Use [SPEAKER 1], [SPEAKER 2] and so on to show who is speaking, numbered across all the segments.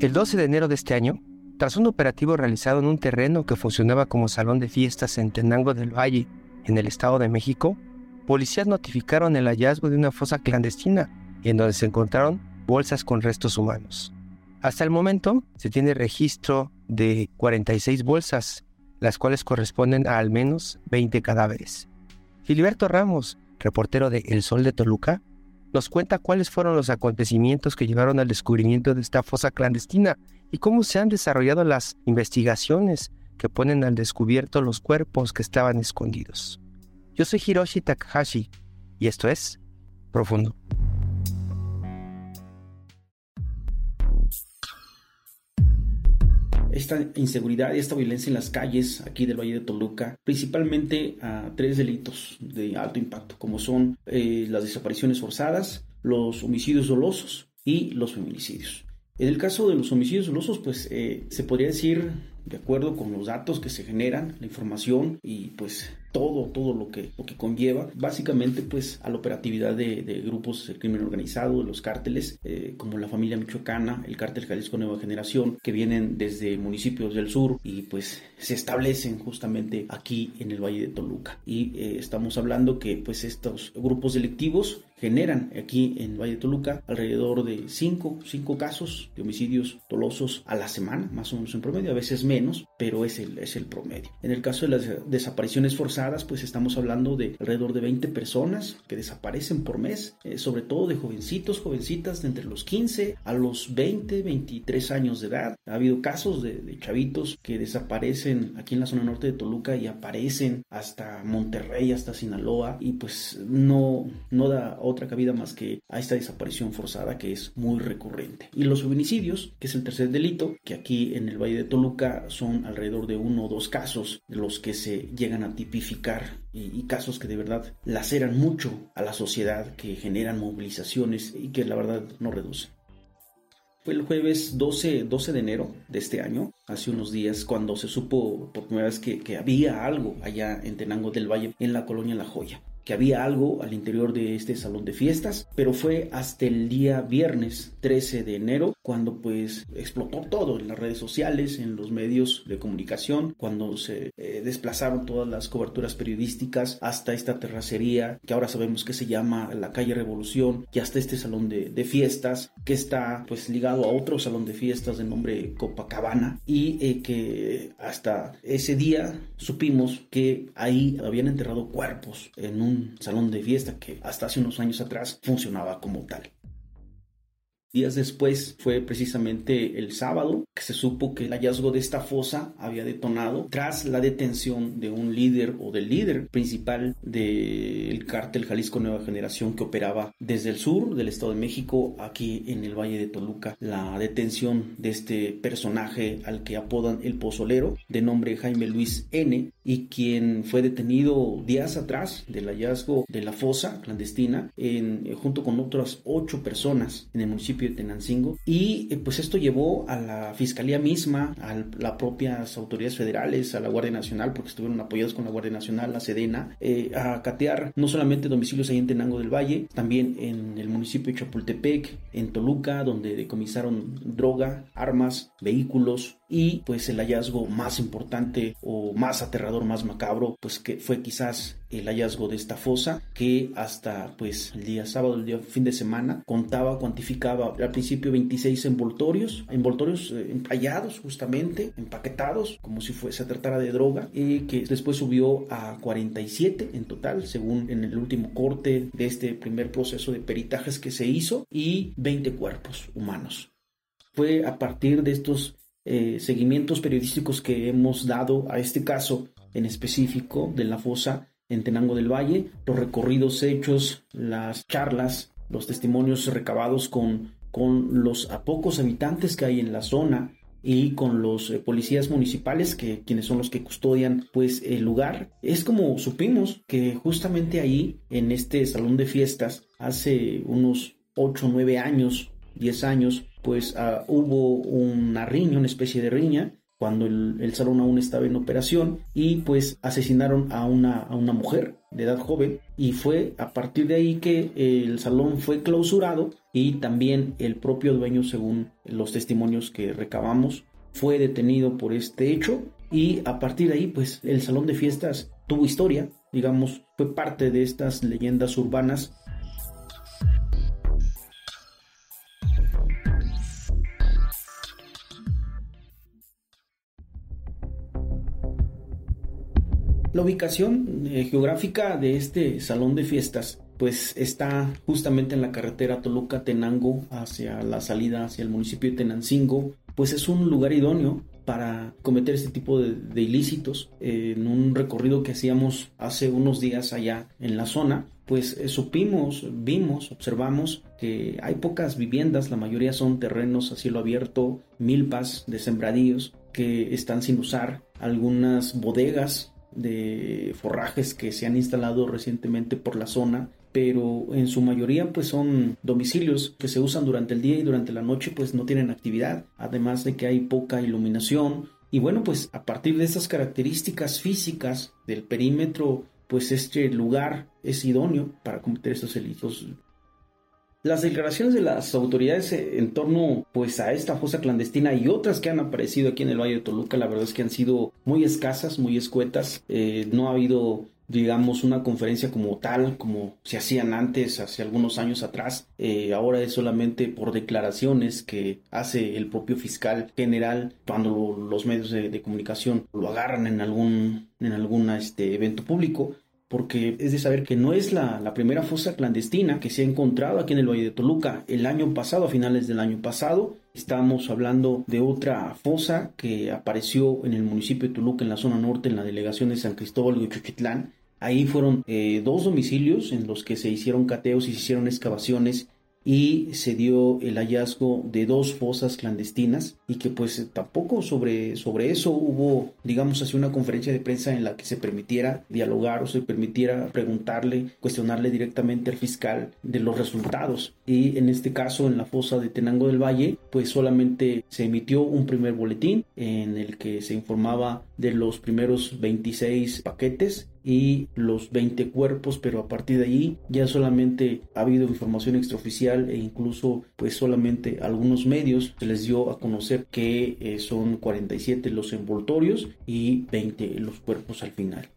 [SPEAKER 1] El 12 de enero de este año, tras un operativo realizado en un terreno que funcionaba como salón de fiestas en Tenango del Valle, en el Estado de México, policías notificaron el hallazgo de una fosa clandestina en donde se encontraron bolsas con restos humanos. Hasta el momento se tiene registro de 46 bolsas, las cuales corresponden a al menos 20 cadáveres. Filiberto Ramos, reportero de El Sol de Toluca, nos cuenta cuáles fueron los acontecimientos que llevaron al descubrimiento de esta fosa clandestina y cómo se han desarrollado las investigaciones que ponen al descubierto los cuerpos que estaban escondidos. Yo soy Hiroshi Takahashi y esto es Profundo.
[SPEAKER 2] Esta inseguridad y esta violencia en las calles aquí del Valle de Toluca, principalmente a tres delitos de alto impacto, como son eh, las desapariciones forzadas, los homicidios dolosos y los feminicidios. En el caso de los homicidios dolosos, pues eh, se podría decir, de acuerdo con los datos que se generan, la información y pues todo, todo lo que, lo que conlleva, básicamente pues a la operatividad de, de grupos de crimen organizado, de los cárteles, eh, como la familia michoacana, el cártel Jalisco Nueva Generación, que vienen desde municipios del sur y pues se establecen justamente aquí en el Valle de Toluca. Y eh, estamos hablando que pues estos grupos delictivos generan aquí en Valle de Toluca alrededor de 5 cinco, casos de homicidios dolosos a la semana, más o menos en promedio, a veces menos, pero es el, es el promedio. En el caso de las desapariciones forzadas, pues estamos hablando de alrededor de 20 personas que desaparecen por mes, eh, sobre todo de jovencitos, jovencitas de entre los 15 a los 20, 23 años de edad. Ha habido casos de, de chavitos que desaparecen aquí en la zona norte de Toluca y aparecen hasta Monterrey, hasta Sinaloa, y pues no, no da otra cabida más que a esta desaparición forzada que es muy recurrente. Y los feminicidios, que es el tercer delito, que aquí en el Valle de Toluca son alrededor de uno o dos casos de los que se llegan a tipificar y, y casos que de verdad laceran mucho a la sociedad, que generan movilizaciones y que la verdad no reducen. Fue el jueves 12, 12 de enero de este año, hace unos días, cuando se supo por primera vez que había algo allá en Tenango del Valle, en la colonia La Joya que había algo al interior de este salón de fiestas, pero fue hasta el día viernes 13 de enero cuando pues explotó todo en las redes sociales, en los medios de comunicación, cuando se eh, desplazaron todas las coberturas periodísticas hasta esta terracería que ahora sabemos que se llama la calle Revolución y hasta este salón de, fiestas que está pues ligado a otro salón de fiestas de nombre Copacabana y eh, que hasta ese día supimos que ahí habían enterrado cuerpos en un salón de fiesta que hasta hace unos años atrás funcionaba como tal. Días después fue precisamente el sábado que se supo que el hallazgo de esta fosa había detonado tras la detención de un líder o del líder principal del cártel Jalisco Nueva Generación que operaba desde el sur del Estado de México aquí en el Valle de Toluca. La detención de este personaje al que apodan el pozolero de nombre Jaime Luis N y quien fue detenido días atrás del hallazgo de la fosa clandestina en, junto con otras ocho personas en el municipio de Tenancingo. Y eh, pues esto llevó a la fiscalía misma, a las propias autoridades federales, a la Guardia Nacional, porque estuvieron apoyados con la Guardia Nacional, la Sedena, eh, a catear no solamente domicilios ahí en Tenango del Valle, también en el municipio de Chapultepec, en Toluca, donde decomisaron droga, armas, vehículos, y pues el hallazgo más importante o más aterrador, más macabro, pues que fue quizás el hallazgo de esta fosa que hasta pues el día sábado, el día fin de semana contaba, cuantificaba al principio 26 envoltorios, envoltorios eh, empallados justamente, empaquetados como si fuese, se tratara de droga y que después subió a 47 en total según en el último corte de este primer proceso de peritajes que se hizo y 20 cuerpos humanos. Fue a partir de estos eh, seguimientos periodísticos que hemos dado a este caso en específico de la fosa en Tenango del Valle, los recorridos hechos, las charlas, los testimonios recabados con, con los a pocos habitantes que hay en la zona y con los eh, policías municipales que quienes son los que custodian pues el lugar. Es como supimos que justamente ahí en este salón de fiestas hace unos 8 o 9 años 10 años pues ah, hubo una riña una especie de riña cuando el, salón aún estaba en operación y pues asesinaron a una, a una mujer de edad joven. Y fue a partir de ahí que el salón fue clausurado y también el propio dueño según los testimonios que recabamos fue detenido por este hecho. Y a partir de ahí pues el salón de fiestas tuvo historia digamos fue parte de estas leyendas urbanas La ubicación eh, geográfica de este salón de fiestas pues está justamente en la carretera Toluca-Tenango hacia la salida hacia el municipio de Tenancingo, pues es un lugar idóneo para cometer este tipo de, ilícitos. en un recorrido que hacíamos hace unos días allá en la zona, pues eh, supimos, vimos, observamos que hay pocas viviendas, la mayoría son terrenos a cielo abierto, milpas de sembradíos que están sin usar, algunas bodegas de forrajes que se han instalado recientemente por la zona pero en su mayoría pues son domicilios que se usan durante el día y durante la noche pues no tienen actividad, además de que hay poca iluminación. Y bueno pues a partir de estas características físicas del perímetro pues este lugar es idóneo para cometer estos delitos las declaraciones de las autoridades en torno pues a esta fosa clandestina y otras que han aparecido aquí en el Valle de Toluca, la verdad es que han sido muy escasas, muy escuetas. Eh, no ha habido digamos, una conferencia como tal, como se hacían antes, hace algunos años atrás. Eh, ahora es solamente por declaraciones que hace el propio fiscal general cuando los medios de, comunicación lo agarran en algún, en algún este, evento público porque es de saber que no es la, primera fosa clandestina que se ha encontrado aquí en el Valle de Toluca. El año pasado, a finales del año pasado, estábamos hablando de otra fosa que apareció en el municipio de Toluca, en la zona norte, en la delegación de San Cristóbal y Chuchitlán. Ahí fueron eh, dos domicilios en los que se hicieron cateos y se hicieron excavaciones y se dio el hallazgo de dos fosas clandestinas y que pues tampoco sobre, sobre eso hubo, digamos así, una conferencia de prensa en la que se permitiera dialogar o se permitiera preguntarle, cuestionarle directamente al fiscal de los resultados. Y en este caso, en la fosa de Tenango del Valle, pues solamente se emitió un primer boletín en el que se informaba de los primeros 26 paquetes y los 20 cuerpos, pero a partir de ahí ya solamente ha habido información extraoficial e incluso pues solamente algunos medios se les dio a conocer que eh, son 47 los envoltorios y 20 los cuerpos al final.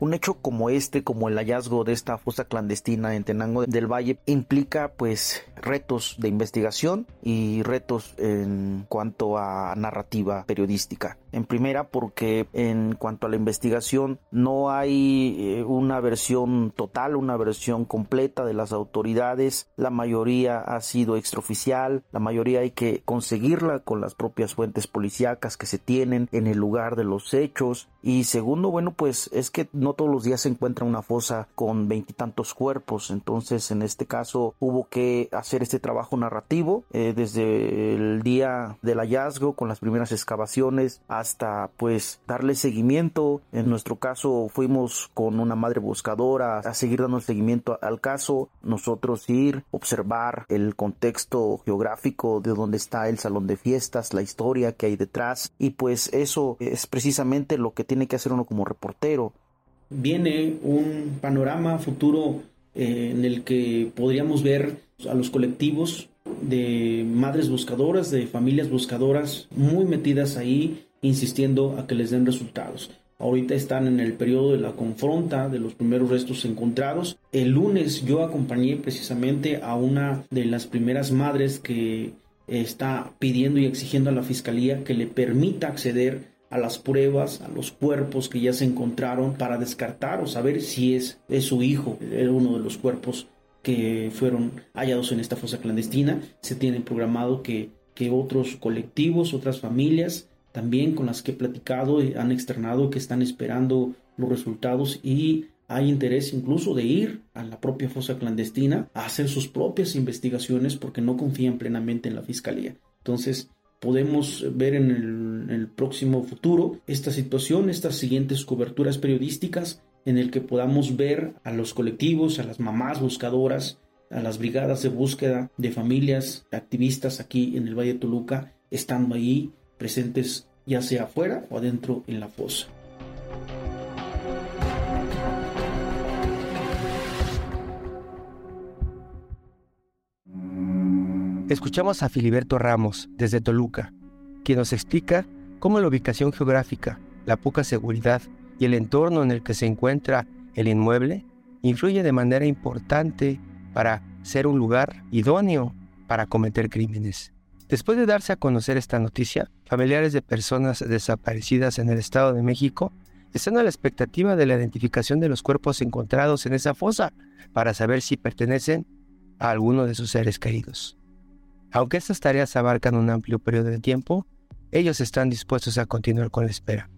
[SPEAKER 3] Un hecho como este, como el hallazgo de esta fosa clandestina en Tenango del Valle, implica pues retos de investigación y retos en cuanto a narrativa periodística. En primera, porque en cuanto a la investigación no hay eh, una versión total, una versión completa de las autoridades. La mayoría ha sido extraoficial, la mayoría hay que conseguirla con las propias fuentes policíacas que se tienen en el lugar de los hechos. Y segundo, bueno, pues es que no todos los días se encuentra una fosa con veintitantos cuerpos. Entonces, en este caso, hubo que hacer este trabajo narrativo eh, desde el día del hallazgo con las primeras excavaciones hasta pues darle seguimiento. En nuestro caso fuimos con una madre buscadora a seguir dando seguimiento al caso. Nosotros ir, observar el contexto geográfico de donde está el salón de fiestas, la historia que hay detrás y pues eso es precisamente lo que tiene que hacer uno como reportero.
[SPEAKER 2] Viene un panorama futuro eh, en el que podríamos ver a los colectivos de madres buscadoras, de familias buscadoras muy metidas ahí insistiendo a que les den resultados. Ahorita están en el periodo de la confronta de los primeros restos encontrados. El lunes yo acompañé precisamente a una de las primeras madres que está pidiendo y exigiendo a la fiscalía que le permita acceder a las pruebas, a los cuerpos que ya se encontraron para descartar o saber si es, es su hijo, uno de los cuerpos que fueron hallados en esta fosa clandestina. Se tiene programado que, que otros colectivos, otras familias también con las que he platicado han externado que están esperando los resultados y hay interés incluso de ir a la propia fosa clandestina a hacer sus propias investigaciones porque no confían plenamente en la fiscalía. Entonces, podemos ver en el, próximo futuro esta situación, estas siguientes coberturas periodísticas en el que podamos ver a los colectivos, a las mamás buscadoras, a las brigadas de búsqueda de familias activistas aquí en el Valle de Toluca, estando ahí presentes ya sea afuera o adentro en la fosa.
[SPEAKER 1] Escuchamos a Filiberto Ramos desde Toluca, quien nos explica cómo la ubicación geográfica, la poca seguridad y el entorno en el que se encuentra el inmueble influye de manera importante para ser un lugar idóneo para cometer crímenes. Después de darse a conocer esta noticia, familiares de personas desaparecidas en el Estado de México están a la expectativa de la identificación de los cuerpos encontrados en esa fosa para saber si pertenecen a alguno de sus seres queridos. Aunque estas tareas abarcan un amplio periodo de tiempo, ellos están dispuestos a continuar con la espera.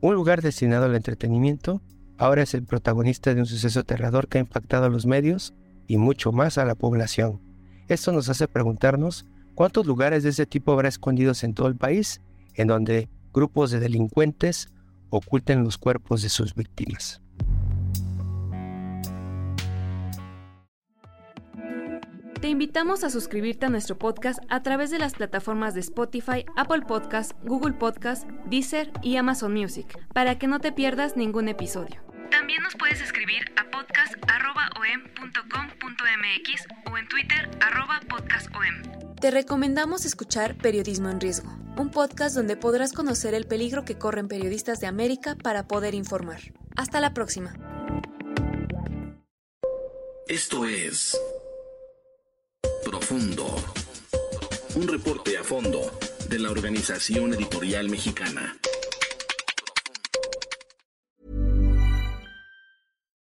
[SPEAKER 1] Un lugar destinado al entretenimiento ahora es el protagonista de un suceso aterrador que ha impactado a los medios y mucho más a la población. Esto nos hace preguntarnos ¿Cuántos lugares de ese tipo habrá escondidos en todo el país en donde grupos de delincuentes oculten los cuerpos de sus víctimas?
[SPEAKER 4] Te invitamos a suscribirte a nuestro podcast a través de las plataformas de Spotify, Apple Podcast, Google Podcast, Deezer y Amazon Music, para que no te pierdas ningún episodio. También nos puedes escribir a podcast.om.com.mx o en Twitter podcastom. Te recomendamos escuchar Periodismo en Riesgo, un podcast donde podrás conocer el peligro que corren periodistas de América para poder informar. Hasta la próxima.
[SPEAKER 5] Esto es Profundo, un reporte a fondo de la Organización Editorial Mexicana.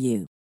[SPEAKER 6] you.